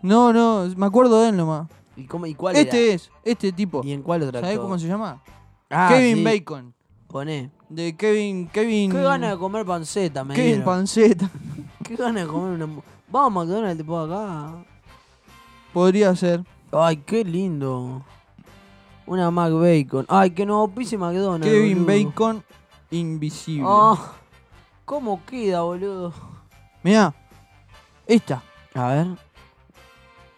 Speaker 4: No, no, me acuerdo de él nomás.
Speaker 3: ¿Y, cómo, y cuál
Speaker 4: Este
Speaker 3: era?
Speaker 4: es, este tipo.
Speaker 3: ¿Y en cuál otro
Speaker 4: ¿Sabés cómo se llama?
Speaker 3: Ah,
Speaker 4: Kevin
Speaker 3: sí.
Speaker 4: Bacon.
Speaker 3: Poné.
Speaker 4: De Kevin. Kevin.
Speaker 3: Qué ganas de comer panceta, me
Speaker 4: Kevin
Speaker 3: dieron.
Speaker 4: Panceta. [LAUGHS]
Speaker 3: Qué ganas de comer una... Vamos a McDonald's tipo acá.
Speaker 4: Podría ser.
Speaker 3: Ay, qué lindo. Una Mac Bacon. Ay, que no pise McDonald's.
Speaker 4: Kevin
Speaker 3: boludo.
Speaker 4: Bacon invisible.
Speaker 3: Ah, ¿Cómo queda, boludo?
Speaker 4: Mirá. Esta.
Speaker 3: A ver.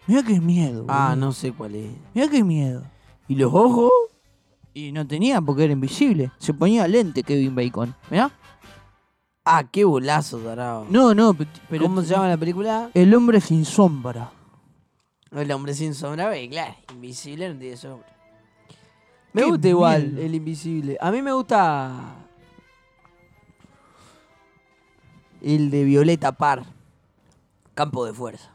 Speaker 4: Mirá qué miedo.
Speaker 3: Ah,
Speaker 4: boludo.
Speaker 3: no sé cuál es.
Speaker 4: Mirá qué miedo.
Speaker 3: ¿Y los ojos?
Speaker 4: Y no tenía porque era invisible. Se ponía lente Kevin Bacon. Mirá.
Speaker 3: Ah, qué bolazo, tarado.
Speaker 4: No, no, pe- pero.
Speaker 3: ¿Cómo se llama la película?
Speaker 4: El hombre sin sombra.
Speaker 3: El hombre sin sombra, ve, claro. Invisible no tiene sombra. Me
Speaker 4: Qué
Speaker 3: gusta igual
Speaker 4: miedo.
Speaker 3: el invisible. A mí me gusta. El de Violeta Par. Campo de fuerza.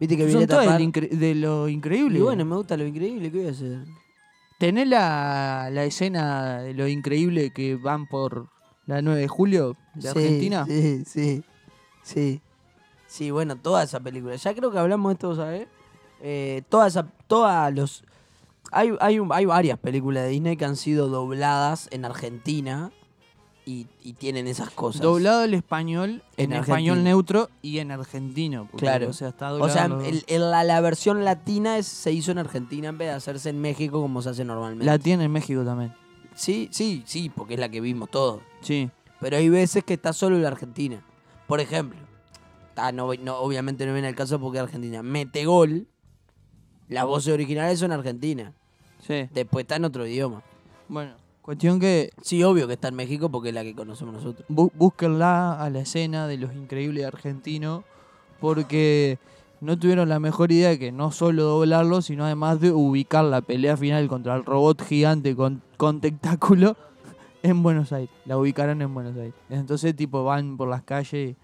Speaker 3: Viste que
Speaker 4: Son
Speaker 3: Violeta
Speaker 4: todas
Speaker 3: Par.
Speaker 4: de lo increíble.
Speaker 3: Y bueno, me gusta lo increíble. ¿Qué voy a hacer?
Speaker 4: ¿Tenés la, la escena de lo increíble que van por la 9 de julio de
Speaker 3: Sí,
Speaker 4: Argentina?
Speaker 3: Sí, sí. Sí. Sí, bueno, toda esa película. Ya creo que hablamos de esto, ¿sabes? Eh, toda esa, todas los... Hay, hay, un- hay varias películas de Disney que han sido dobladas en Argentina y, y tienen esas cosas.
Speaker 4: Doblado el español, en,
Speaker 3: En
Speaker 4: español neutro y en argentino. porque,
Speaker 3: Claro.
Speaker 4: O sea, está
Speaker 3: O
Speaker 4: doblado.
Speaker 3: sea,
Speaker 4: los dos.
Speaker 3: el- el- la, la versión latina es- se hizo en Argentina en vez de hacerse en México como se hace normalmente.
Speaker 4: la tiene en México también.
Speaker 3: Sí, sí, sí, porque es la que vimos todos.
Speaker 4: Sí.
Speaker 3: Pero hay veces que está solo la Argentina. Por ejemplo, ah, no, no, obviamente no viene el caso porque es Argentina. Metegol, las voces originales son argentinas.
Speaker 4: Sí.
Speaker 3: Después está en otro idioma.
Speaker 4: Bueno, cuestión que
Speaker 3: Sí, obvio que está en México porque es la que conocemos nosotros.
Speaker 4: bú- búsquenla a la escena de los increíbles argentinos porque no tuvieron la mejor idea que no solo doblarlo, sino además de ubicar la pelea final contra el robot gigante con, con tentáculo [LAUGHS] en Buenos Aires. La ubicaron en Buenos Aires. Entonces, tipo, van por las calles y...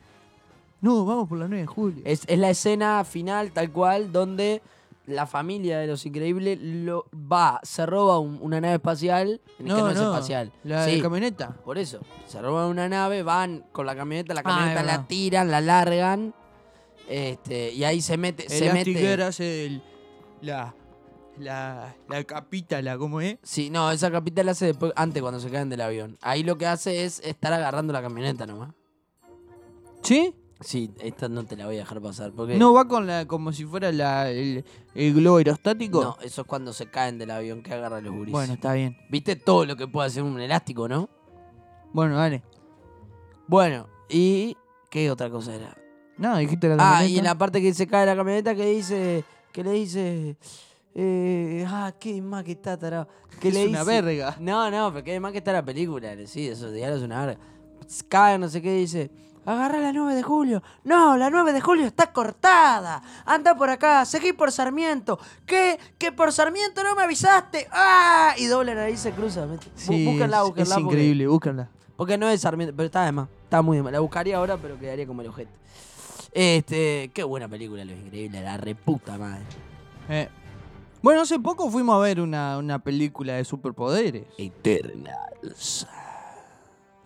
Speaker 4: No, vamos por la 9 de julio.
Speaker 3: Es, es la escena final tal cual donde la familia de los increíbles lo, va, se roba un- una nave espacial. En que no es espacial.
Speaker 4: La
Speaker 3: Sí,
Speaker 4: camioneta.
Speaker 3: Por eso, se roban una nave, van con la camioneta, la
Speaker 4: Ah, es
Speaker 3: camioneta la
Speaker 4: verdad.
Speaker 3: tiran, la largan. Este, y ahí se mete, se
Speaker 4: El
Speaker 3: mete.
Speaker 4: Hace el- la, la, la capita, la, ¿cómo es?
Speaker 3: Sí, no, esa capital la hace después, antes cuando se caen del avión. Ahí lo que hace es estar agarrando la camioneta nomás.
Speaker 4: ¿Sí?
Speaker 3: Sí, esta no te la voy a dejar pasar. Porque
Speaker 4: ¿No va con la como si fuera la, el, el globo aerostático?
Speaker 3: No, eso es cuando se caen del avión que agarra los gurises.
Speaker 4: Bueno, está bien.
Speaker 3: ¿Viste todo lo que puede hacer un elástico, no?
Speaker 4: Bueno, dale.
Speaker 3: Bueno, y. ¿Qué otra cosa era?
Speaker 4: No, dijiste la
Speaker 3: Ah,
Speaker 4: camioneta.
Speaker 3: y en la parte que se cae la camioneta que dice. Que le dice. Eh, ah, qué más que está tarado. Que
Speaker 4: es
Speaker 3: le
Speaker 4: una
Speaker 3: dice-
Speaker 4: verga.
Speaker 3: No, no, pero qué más que está la película. Sí, esos diálogos es una verga. Cae, no sé qué, dice. Agarra la 9 de julio. No, la 9 de julio está cortada. Anda por acá, seguí por Sarmiento. ¿Qué? ¿Que por Sarmiento no me avisaste? ¡Ah! Y doble nariz se cruza.
Speaker 4: Sí,
Speaker 3: búsquenla, búsquenla.
Speaker 4: Es
Speaker 3: porque-
Speaker 4: increíble, búsquenla.
Speaker 3: porque no es Sarmiento, pero está de más. Está muy de más. La buscaría ahora, pero quedaría como el ojete. Este, qué buena película, Los Increíbles, la reputa madre.
Speaker 4: Eh, Bueno, hace poco fuimos a ver una, una película de superpoderes.
Speaker 3: Eternals.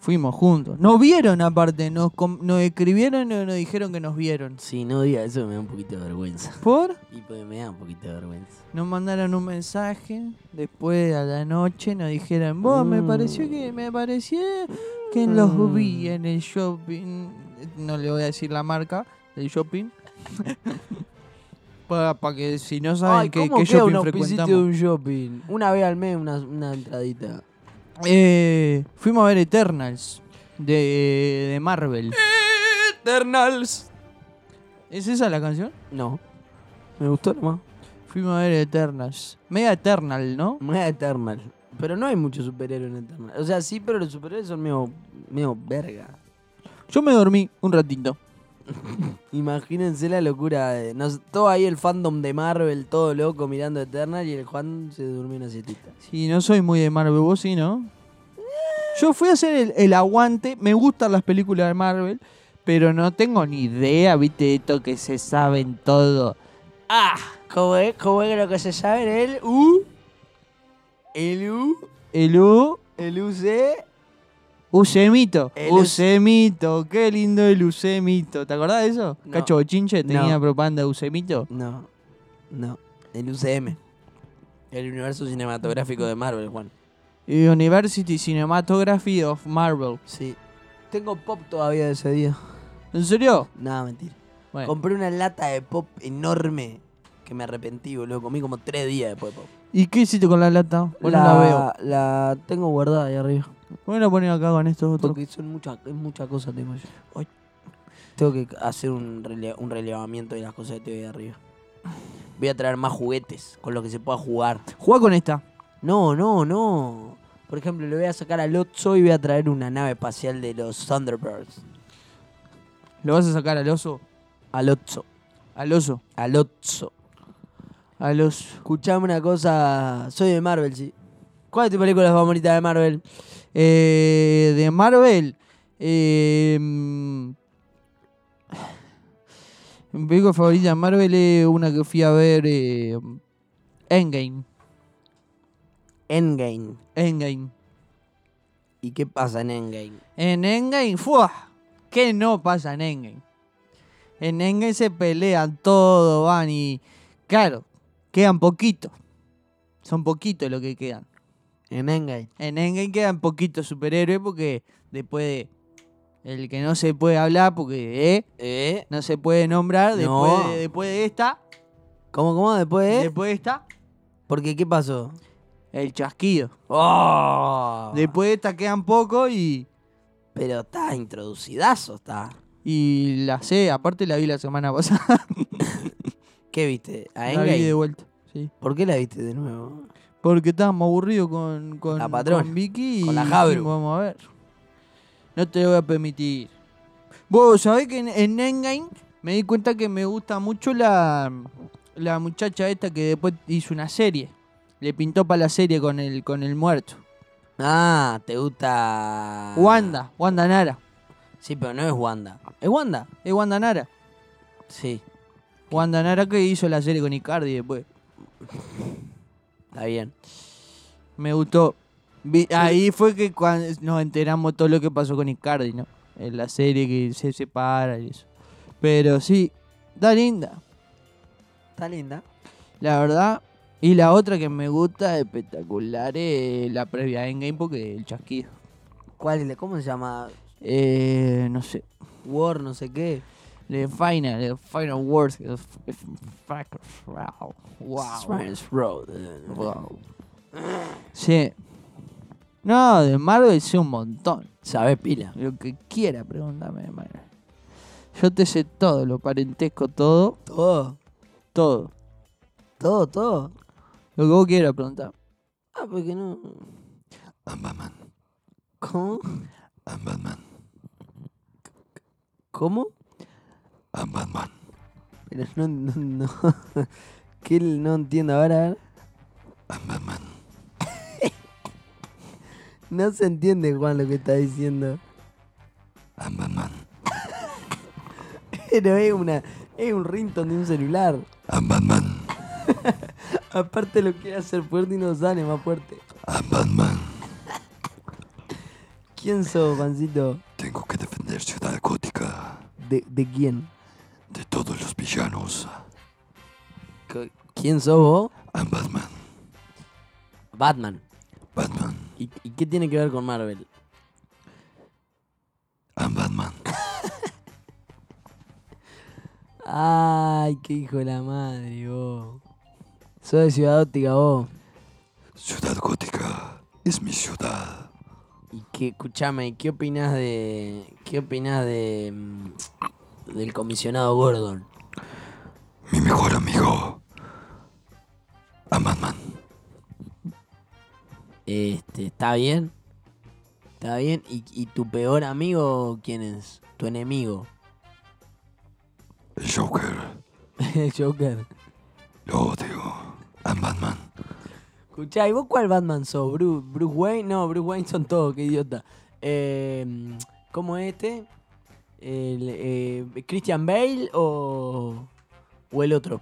Speaker 4: Fuimos juntos. Nos vieron aparte, nos, com- nos escribieron y nos dijeron que nos vieron.
Speaker 3: Si no diga eso me da un poquito de vergüenza.
Speaker 4: ¿Por?
Speaker 3: Y pues me da un poquito de vergüenza.
Speaker 4: Nos mandaron un mensaje, después a la noche nos dijeron, vos me
Speaker 3: Mm.
Speaker 4: pareció que me pareció que los
Speaker 3: Mm.
Speaker 4: vi en el shopping, no le voy a decir la marca del shopping. [LAUGHS] Para que si no saben
Speaker 3: Ay,
Speaker 4: qué,
Speaker 3: ¿cómo
Speaker 4: qué
Speaker 3: queda
Speaker 4: shopping
Speaker 3: un auspicito de
Speaker 4: frecuentamos.
Speaker 3: un shopping? Una vez al mes una, una entradita.
Speaker 4: Eh, fuimos a ver Eternals de, de Marvel.
Speaker 3: Eternals.
Speaker 4: ¿Es esa la canción?
Speaker 3: No. Me gustó nomás.
Speaker 4: Fuimos a ver Eternals. Mega Eternal, ¿no?
Speaker 3: Mega Eternal. Pero no hay muchos superhéroes en Eternal. O sea, sí, pero los superhéroes son medio, medio verga.
Speaker 4: Yo me dormí un ratito.
Speaker 3: Imagínense la locura de. Nos, todo ahí el fandom de Marvel, todo loco mirando Eternal y el Juan se durmió una siestita.
Speaker 4: Sí, no soy muy de Marvel, vos sí, ¿no? Yo fui a hacer el, el aguante, me gustan las películas de Marvel, pero no tengo ni idea, viste, esto que se saben todo.
Speaker 3: ¡Ah! ¿Cómo es? ¿Cómo es lo que se sabe? El U. El U.
Speaker 4: El U,
Speaker 3: El UC.
Speaker 4: Usemito,
Speaker 3: El Us-
Speaker 4: Usemito, qué lindo el Usemito. ¿Te acordás de eso?
Speaker 3: No.
Speaker 4: Cacho Bochinche tenía
Speaker 3: No.
Speaker 4: propaganda de Usemito.
Speaker 3: No. No. El UCM. El universo cinematográfico de Marvel, Juan.
Speaker 4: University Cinematography of Marvel.
Speaker 3: Sí. Tengo pop todavía de ese día.
Speaker 4: ¿En serio?
Speaker 3: Nada, mentira.
Speaker 4: Bueno.
Speaker 3: Compré una lata de pop enorme que me arrepentí, boludo. Comí como tres días después de pop.
Speaker 4: ¿Y qué hiciste con la lata? Bueno, la, veo.
Speaker 3: La tengo guardada ahí arriba.
Speaker 4: Voy a poner acá con estos otros.
Speaker 3: Porque son muchas mucha cosas tengo yo.
Speaker 4: Ay.
Speaker 3: Tengo que hacer un, rele- un relevamiento de las cosas que tengo ahí arriba. Voy a traer más juguetes con los que se pueda jugar.
Speaker 4: Juega con esta.
Speaker 3: No, no, no. Por ejemplo, le voy a sacar al Otso y voy a traer una nave espacial de los Thunderbirds.
Speaker 4: ¿Lo vas a sacar al oso?
Speaker 3: Al Otso.
Speaker 4: Al oso.
Speaker 3: Al Otso.
Speaker 4: Al oso.
Speaker 3: Escuchame una cosa. Soy de Marvel, sí. ¿Cuál es tu película favorita de Marvel?
Speaker 4: Eh, de Marvel. Eh, mi película favorita de Marvel es una que fui a ver. eh, Endgame.
Speaker 3: Endgame.
Speaker 4: Endgame.
Speaker 3: ¿Y qué pasa en Endgame?
Speaker 4: En Endgame, ¡fua! ¿Qué no pasa en Endgame? En Endgame se pelean todo, van y. Claro, quedan poquitos. Son poquitos los que quedan.
Speaker 3: En Endgame.
Speaker 4: En Endgame quedan poquitos superhéroes porque después de. El que no se puede hablar porque, ¿eh?
Speaker 3: ¿Eh?
Speaker 4: No se puede nombrar después, de, después de esta.
Speaker 3: ¿Cómo, cómo? ¿Después de?
Speaker 4: Después de esta.
Speaker 3: Porque, ¿qué pasó?
Speaker 4: El chasquido.
Speaker 3: ¡Oh!
Speaker 4: Después de esta quedan pocos y.
Speaker 3: Pero está introducidazo, está.
Speaker 4: Y la sé, aparte la vi la semana pasada. [LAUGHS]
Speaker 3: ¿Qué viste? ¿A
Speaker 4: la vi de vuelta. Sí.
Speaker 3: ¿Por qué la viste de nuevo?
Speaker 4: Porque estábamos aburridos con, con,
Speaker 3: La patrona,
Speaker 4: con Vicky
Speaker 3: con
Speaker 4: y
Speaker 3: la Jabru.
Speaker 4: vamos a ver. No te lo voy a permitir. Vos sabés que en, en Endgame me di cuenta que me gusta mucho la, la muchacha esta que después hizo una serie. Le pintó para la serie con el, con el muerto.
Speaker 3: Ah, ¿te gusta...?
Speaker 4: Wanda, Wanda Nara.
Speaker 3: Sí, pero no es Wanda. ¿Es Wanda?
Speaker 4: Es Wanda Nara.
Speaker 3: Sí,
Speaker 4: Wanda Nara que hizo la serie con Icardi después.
Speaker 3: Está bien.
Speaker 4: Me gustó. Vi- ahí fue que cuando nos enteramos todo lo que pasó con Icardi, ¿no? En la serie que se separa y eso. Pero sí, está linda,
Speaker 3: Está linda.
Speaker 4: la verdad. Y la otra que me gusta espectacular es la previa a Endgame porque el chasquido.
Speaker 3: ¿Cuál es? ¿Cómo se llama?
Speaker 4: Eh, no sé.
Speaker 3: War, no sé qué.
Speaker 4: The final, the final words. Wow.
Speaker 3: Road.
Speaker 4: Wow. Sí. No, de Marvel sé un montón.
Speaker 3: ¿Sabes pila?
Speaker 4: Lo que quiera, pregúntame de Marvel. Yo te sé todo, lo parentesco todo,
Speaker 3: Todo.
Speaker 4: todo.
Speaker 3: Todo, todo.
Speaker 4: Lo que vos quieras preguntar.
Speaker 3: Ah, porque no. ¿Cómo? ¿Cómo? Pero no, no, no. [LAUGHS] ¿Qué no entiendo? A ver, a ver. No se entiende, Juan, lo que está diciendo. Pero es una. Es un ringtone de un celular. [LAUGHS] Aparte lo quiere hacer fuerte y no sale más fuerte.
Speaker 5: Batman.
Speaker 3: ¿Quién sos, pancito?
Speaker 5: Tengo que defender Ciudad Gótica
Speaker 3: ¿De, de quién? ¿Quién sos vos?
Speaker 5: I'm Batman.
Speaker 3: Batman.
Speaker 5: Batman.
Speaker 3: ¿Y, y qué tiene que ver con Marvel?
Speaker 5: I'm Batman. [LAUGHS]
Speaker 3: Ay, qué hijo de la madre, vos. Sos de Ciudad Óptica, vos.
Speaker 5: Ciudad Gótica es mi ciudad.
Speaker 3: Y qué, escuchame, ¿y qué opinás de. ¿Qué opinás de. mm, del comisionado Gordon?
Speaker 5: Mi mejor amigo. I'm Batman.
Speaker 3: Este, ¿está bien? ¿Está bien? ¿Y, y tu peor amigo quién es? Tu enemigo.
Speaker 5: El Joker. [LAUGHS]
Speaker 3: El Joker.
Speaker 5: Lo odio. I'm Batman.
Speaker 3: Escuchá, ¿y vos cuál Batman sos? ¿Bruce, Bruce Wayne? No, Bruce Wayne son todos, qué idiota. Eh, ¿Cómo es este? El, eh, ¿Christian Bale o, o el otro?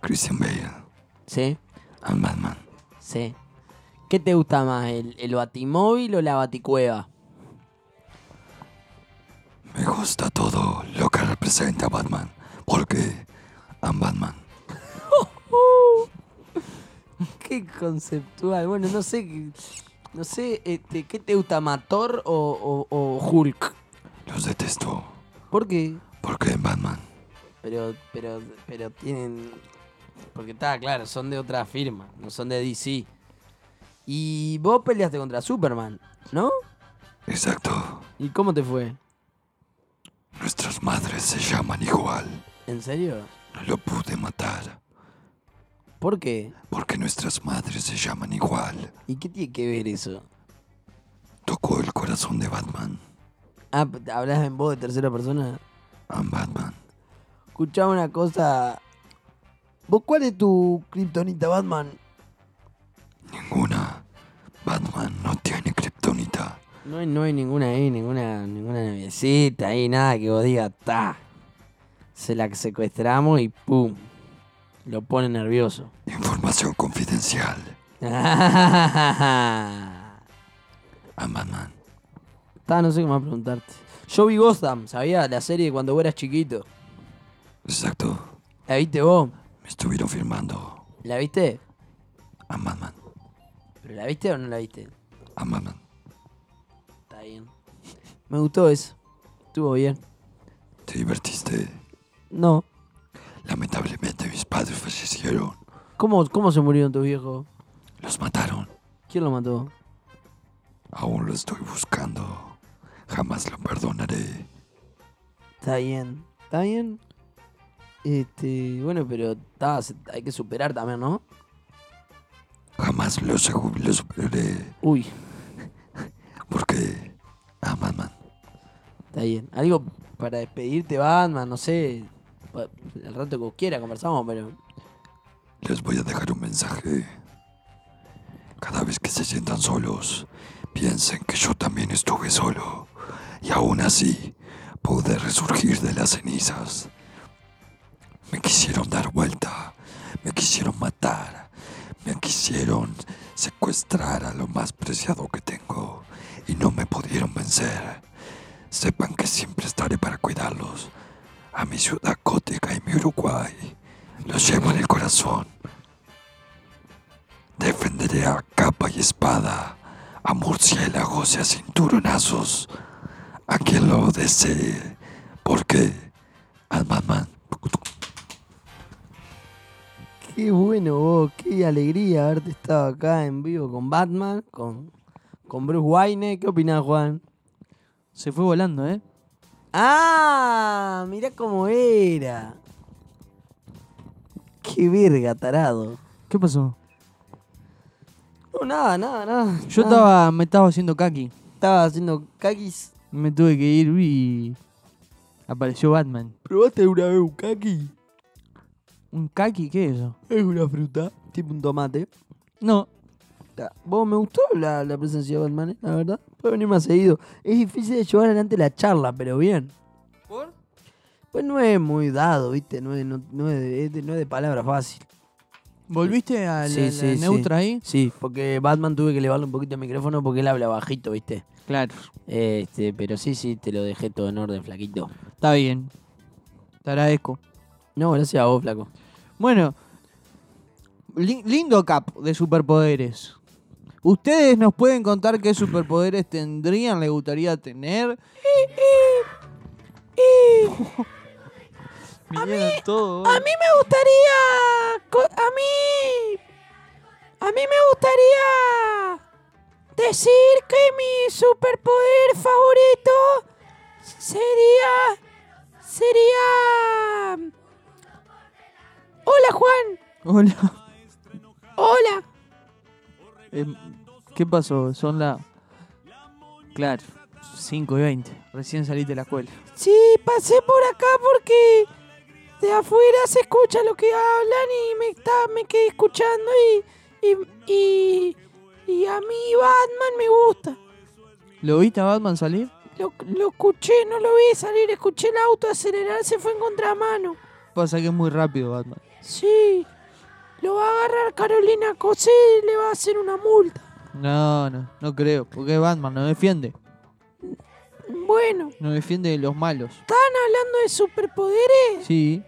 Speaker 5: Christian Bale.
Speaker 3: Sí,
Speaker 5: I'm Batman.
Speaker 3: sí. ¿Qué te gusta más, el, el batimóvil o la baticueva?
Speaker 5: Me gusta todo lo que representa a Batman. Porque I'm Batman. [LAUGHS]
Speaker 3: Qué conceptual. Bueno, no sé, no sé, este, ¿qué te gusta más, Thor o, o- o Hulk?
Speaker 5: Los detesto.
Speaker 3: ¿Por qué?
Speaker 5: Porque I'm Batman.
Speaker 3: Pero, pero, pero tienen. Porque está claro, son de otra firma, no son de DC. Y vos peleaste contra Superman, ¿no?
Speaker 5: Exacto.
Speaker 3: ¿Y cómo te fue?
Speaker 5: Nuestras madres se llaman igual.
Speaker 3: ¿En serio?
Speaker 5: No lo pude matar.
Speaker 3: ¿Por qué?
Speaker 5: Porque nuestras madres se llaman igual.
Speaker 3: ¿Y qué tiene que ver eso?
Speaker 5: Tocó el corazón de Batman.
Speaker 3: Ah, ¿hablas en voz de tercera persona?
Speaker 5: I'm Batman.
Speaker 3: Escuchame una cosa. ¿Vos cuál es tu kriptonita, Batman?
Speaker 5: Ninguna. Batman no tiene kriptonita.
Speaker 3: No hay, no hay ninguna ahí, ninguna, ninguna noviecita ahí, nada que vos digas, ta. Se la secuestramos y pum. Lo pone nervioso.
Speaker 5: Información confidencial. [LAUGHS] I'm Batman.
Speaker 3: Ta, no sé qué más preguntarte. Yo vi Gotham, ¿sabía? La serie cuando vos eras chiquito.
Speaker 5: Exacto.
Speaker 3: ¿La viste vos?
Speaker 5: Me estuvieron filmando.
Speaker 3: ¿La viste?
Speaker 5: I'm Batman.
Speaker 3: ¿Pero la viste o no la viste?
Speaker 5: I'm Batman.
Speaker 3: Está bien. Me gustó eso. Estuvo bien.
Speaker 5: ¿Te divertiste?
Speaker 3: No.
Speaker 5: Lamentablemente mis padres fallecieron.
Speaker 3: ¿Cómo, cómo se murieron tus viejos?
Speaker 5: Los mataron.
Speaker 3: ¿Quién lo mató?
Speaker 5: Aún lo estoy buscando. Jamás lo perdonaré.
Speaker 3: Está bien. ¿Está bien? Este, bueno, pero ta, hay que superar también, ¿no?
Speaker 5: Jamás lo, lo superaré.
Speaker 3: Uy, [LAUGHS]
Speaker 5: Porque... I'm Batman.
Speaker 3: está bien. Algo para despedirte, Batman, no sé. El rato que vos quieras conversamos, pero.
Speaker 5: Les voy a dejar un mensaje. Cada vez que se sientan solos, piensen que yo también estuve solo. Y aún así, pude resurgir de las cenizas. Me quisieron dar vuelta, me quisieron matar, me quisieron secuestrar a lo más preciado que tengo y no me pudieron vencer. Sepan que siempre estaré para cuidarlos. A mi ciudad gótica y mi Uruguay. Los llevo en el corazón. Defenderé a capa y espada, a murciélagos y a cinturonazos, a quien lo desee, porque al Batman
Speaker 3: Qué bueno vos, qué alegría haberte estado acá en vivo con Batman, con, con Bruce Wayne. ¿Qué opinás, Juan?
Speaker 4: Se fue volando, ¿eh?
Speaker 3: ¡Ah! Mirá cómo era. Qué verga, tarado.
Speaker 4: ¿Qué pasó?
Speaker 3: No, nada, nada, nada.
Speaker 4: Yo
Speaker 3: nada.
Speaker 4: estaba, me estaba haciendo kaki.
Speaker 3: Estaba haciendo kakis.
Speaker 4: Me tuve que ir y apareció Batman.
Speaker 3: ¿Probaste alguna vez un kaki?
Speaker 4: ¿Un kaki? ¿Qué es eso?
Speaker 3: Es una fruta, tipo un tomate.
Speaker 4: No,
Speaker 3: Vos me gustó la, la presencia de Batman, eh, la verdad. Puede venir más seguido. Es difícil de llevar adelante la charla, pero bien.
Speaker 4: ¿Por?
Speaker 3: Pues no es muy dado, ¿viste? No es, no, no es, de, es de- no es de palabra fácil.
Speaker 4: ¿Volviste a la,
Speaker 6: Sí,
Speaker 4: la
Speaker 6: sí, sí.
Speaker 4: neutra ahí?
Speaker 6: Sí, porque Batman tuve que elevarle un poquito el micrófono porque él habla bajito, ¿viste?
Speaker 4: Claro.
Speaker 6: Este, pero sí, sí, te lo dejé todo en orden, flaquito.
Speaker 4: Está bien. Te agradezco.
Speaker 6: No, gracias a vos, flaco.
Speaker 4: Bueno, li- lindo cap de superpoderes. ¿Ustedes nos pueden contar qué superpoderes tendrían, les gustaría tener? [LAUGHS] Vinieron todos.
Speaker 6: A mí me gustaría. co- A mí. A mí me gustaría. Decir que mi superpoder favorito sería. Sería. Hola, Juan.
Speaker 4: Hola.
Speaker 6: Hola.
Speaker 4: Em, ¿Qué pasó? Son las... Claro, 5 y 20. Recién saliste de la escuela.
Speaker 6: Sí, pasé por acá porque de afuera se escucha lo que hablan y me, está, me quedé escuchando y, y, y, y a mí Batman me gusta.
Speaker 4: ¿Lo viste a Batman salir?
Speaker 6: Lo, lo escuché, no lo vi salir, escuché el auto acelerar, se fue en contramano.
Speaker 4: Pasa que es muy rápido Batman.
Speaker 6: Sí, lo va a agarrar Carolina Cosé y le va a hacer una multa.
Speaker 4: No, no, no creo. Porque Batman no defiende.
Speaker 6: Bueno,
Speaker 4: No defiende de los malos.
Speaker 6: ¿están hablando de superpoderes?
Speaker 4: Sí.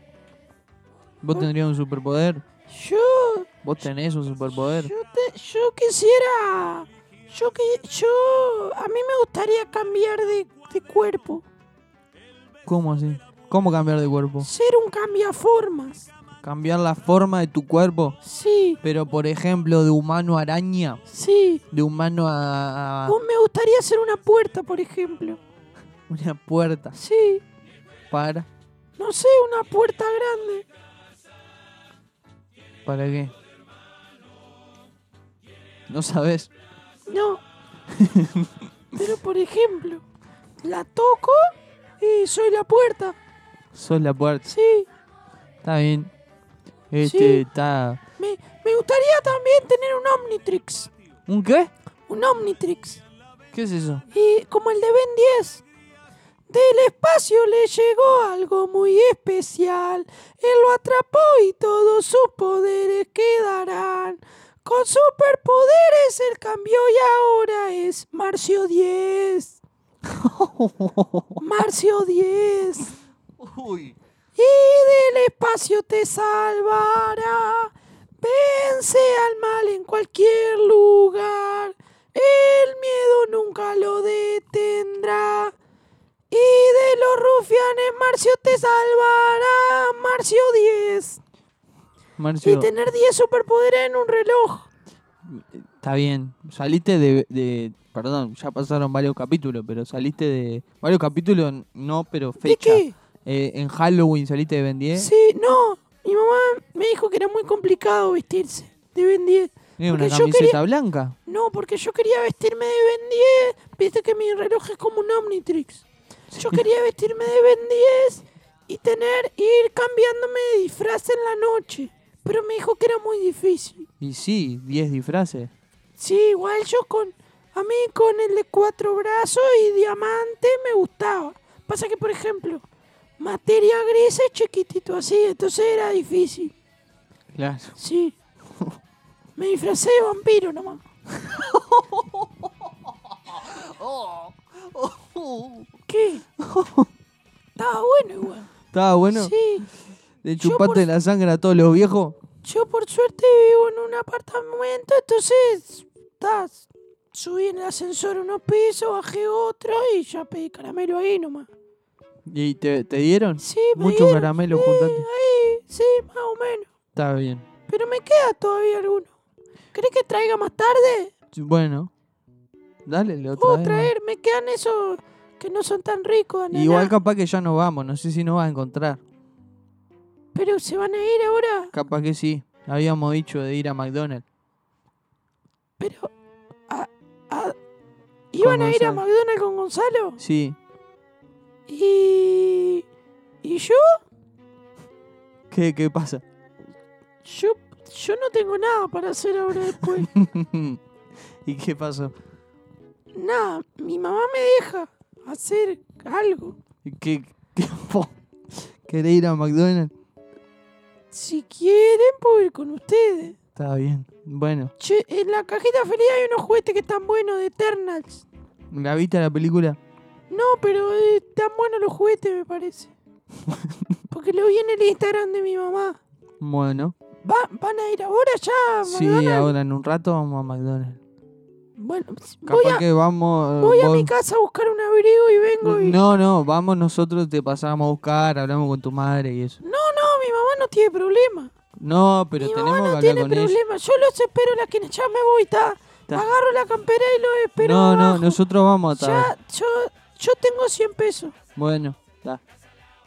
Speaker 4: ¿Vos tendrías un superpoder?
Speaker 6: Yo
Speaker 4: ¿Vos tenés un superpoder?
Speaker 6: Yo, te- yo quisiera. Yo que yo. A mí me gustaría cambiar de, de cuerpo.
Speaker 4: ¿Cómo así? ¿Cómo cambiar de cuerpo?
Speaker 6: Ser un cambiaformas.
Speaker 4: Cambiar la forma de tu cuerpo.
Speaker 6: Sí,
Speaker 4: Pero por ejemplo, de humano a araña.
Speaker 6: sí.
Speaker 4: De humano a,
Speaker 6: me gustaría hacer una puerta, por ejemplo. [LAUGHS]
Speaker 4: una puerta.
Speaker 6: Sí.
Speaker 4: ¿Para?
Speaker 6: No sé, una puerta grande.
Speaker 4: ¿Para qué? No sabes.
Speaker 6: No. [LAUGHS] Pero por ejemplo, la toco y soy la puerta.
Speaker 4: Sos la puerta.
Speaker 6: Sí.
Speaker 4: Está bien. Este está.
Speaker 6: Me, me gustaría también tener un Omnitrix.
Speaker 4: ¿Un qué?
Speaker 6: Un Omnitrix.
Speaker 4: ¿Qué es eso?
Speaker 6: Y como el de Ben 10. Del espacio le llegó algo muy especial. Él lo atrapó y todos sus poderes quedarán. Con superpoderes él cambió y ahora es Marcio 10. [LAUGHS] Marcio 10.
Speaker 4: Uy.
Speaker 6: Y del espacio te salvará. Vence al mal en cualquier lugar. El miedo nunca lo detendrá. Y de los rufianes Marcio te salvará. Marcio 10.
Speaker 4: Marcio,
Speaker 6: Y tener 10 superpoderes en un reloj.
Speaker 4: está bien. Saliste de, de- Perdón, ya pasaron varios capítulos, pero saliste de. Varios capítulos, no, pero
Speaker 6: ¿De
Speaker 4: fecha.
Speaker 6: qué?
Speaker 4: Eh, en Halloween saliste de Ben 10.
Speaker 6: Sí, no. Mi mamá me dijo que era muy complicado vestirse de Ben 10.
Speaker 4: Era una
Speaker 6: porque
Speaker 4: camiseta
Speaker 6: quería-
Speaker 4: blanca.
Speaker 6: No, porque yo quería vestirme de Ben 10. Viste que mi reloj es como un Omnitrix. Yo quería vestirme de Ben 10 y tener, ir cambiándome de disfraz en la noche. Pero me dijo que era muy difícil.
Speaker 4: Y sí, 10 disfraces.
Speaker 6: Sí, igual yo con. A mí con el de cuatro brazos y diamante me gustaba. Pasa que, por ejemplo, materia gris es chiquitito así, entonces era difícil.
Speaker 4: Claro.
Speaker 6: Sí. Me disfracé de vampiro nomás. ¿Qué? Estaba bueno igual.
Speaker 4: Estaba bueno
Speaker 6: Sí.
Speaker 4: de
Speaker 6: por-
Speaker 4: la sangre a todos los viejos.
Speaker 6: Yo por suerte vivo en un apartamento, entonces tas, subí en el ascensor unos pisos, bajé otro y ya pedí caramelo ahí nomás.
Speaker 4: ¿Y te, te dieron?
Speaker 6: Sí, me
Speaker 4: Muchos
Speaker 6: dieron,
Speaker 4: caramelos
Speaker 6: sí,
Speaker 4: juntaste.
Speaker 6: Ahí, sí, más o menos.
Speaker 4: Está bien.
Speaker 6: Pero me queda todavía alguno. ¿Crees que traiga más tarde?
Speaker 4: Bueno. Dale, le otra
Speaker 6: Puedo traer, me quedan esos que no son tan ricos.
Speaker 4: Igual capaz que ya no vamos, no sé si nos vas a encontrar.
Speaker 6: Pero se van a ir ahora.
Speaker 4: Capaz que sí. Habíamos dicho de ir a McDonald's.
Speaker 6: Pero. a- a- ¿Iban a ir a. McDonald's con Gonzalo?
Speaker 4: Sí.
Speaker 6: Y. ¿Y yo?
Speaker 4: ¿Qué, qué pasa?
Speaker 6: Yo. Yo no tengo nada para hacer ahora después. [LAUGHS]
Speaker 4: ¿Y qué pasó?
Speaker 6: nada, mi mamá me deja hacer algo.
Speaker 4: ¿Qué, qué, ¿Querés ir a McDonald's?
Speaker 6: Si quieren, puedo ir con ustedes.
Speaker 4: Está bien. Bueno,
Speaker 6: Che, en la cajita feliz hay unos juguetes que están buenos de Eternals.
Speaker 4: ¿la viste la película?
Speaker 6: No, pero eh, están buenos los juguetes, me parece. [LAUGHS] Porque lo vi en el Instagram de mi mamá.
Speaker 4: Bueno.
Speaker 6: Va- ¿Van a ir ahora ya? a
Speaker 4: Sí,
Speaker 6: McDonald's?
Speaker 4: ahora en un rato vamos a McDonald's.
Speaker 6: Bueno, voy,
Speaker 4: Capaz
Speaker 6: a,
Speaker 4: que vamos...
Speaker 6: voy a
Speaker 4: vos-
Speaker 6: mi casa a buscar un abrigo y vengo y...
Speaker 4: No, no, vamos nosotros, te pasamos a buscar, hablamos con tu madre y eso.
Speaker 6: No, no, mi mamá no tiene problema.
Speaker 4: No, pero
Speaker 6: mi
Speaker 4: tenemos
Speaker 6: mamá
Speaker 4: que
Speaker 6: no
Speaker 4: hablar
Speaker 6: tiene
Speaker 4: con ella.
Speaker 6: problema. Yo los espero la esquina. Ya me voy, está.
Speaker 4: Ta.
Speaker 6: Agarro la campera y los espero
Speaker 4: no, no,
Speaker 6: abajo.
Speaker 4: nosotros vamos a estar.
Speaker 6: Ya, yo, yo tengo 100 pesos.
Speaker 4: Bueno, está.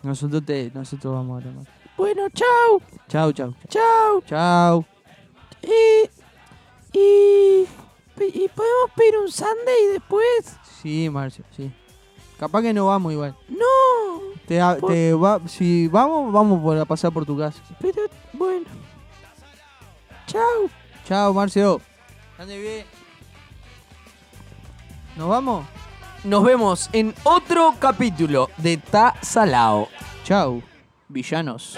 Speaker 4: Nosotros te, nosotros vamos a tomar.
Speaker 6: Bueno, chau,
Speaker 4: Chau, chau, chau.
Speaker 6: chau.
Speaker 4: Chau.
Speaker 6: Y, y, y podemos pedir un sundae después.
Speaker 4: Sí, Marcio, sí. Capaz que no vamos igual.
Speaker 6: No,
Speaker 4: Te,
Speaker 6: Por-
Speaker 4: te va, si vamos, vamos a pasar por tu casa.
Speaker 6: pero bueno. Chau.
Speaker 4: Chao, Marcio. Ande bien. ¿Nos vamos?
Speaker 6: Nos vemos en otro capítulo de Ta Salao.
Speaker 4: Chau, villanos.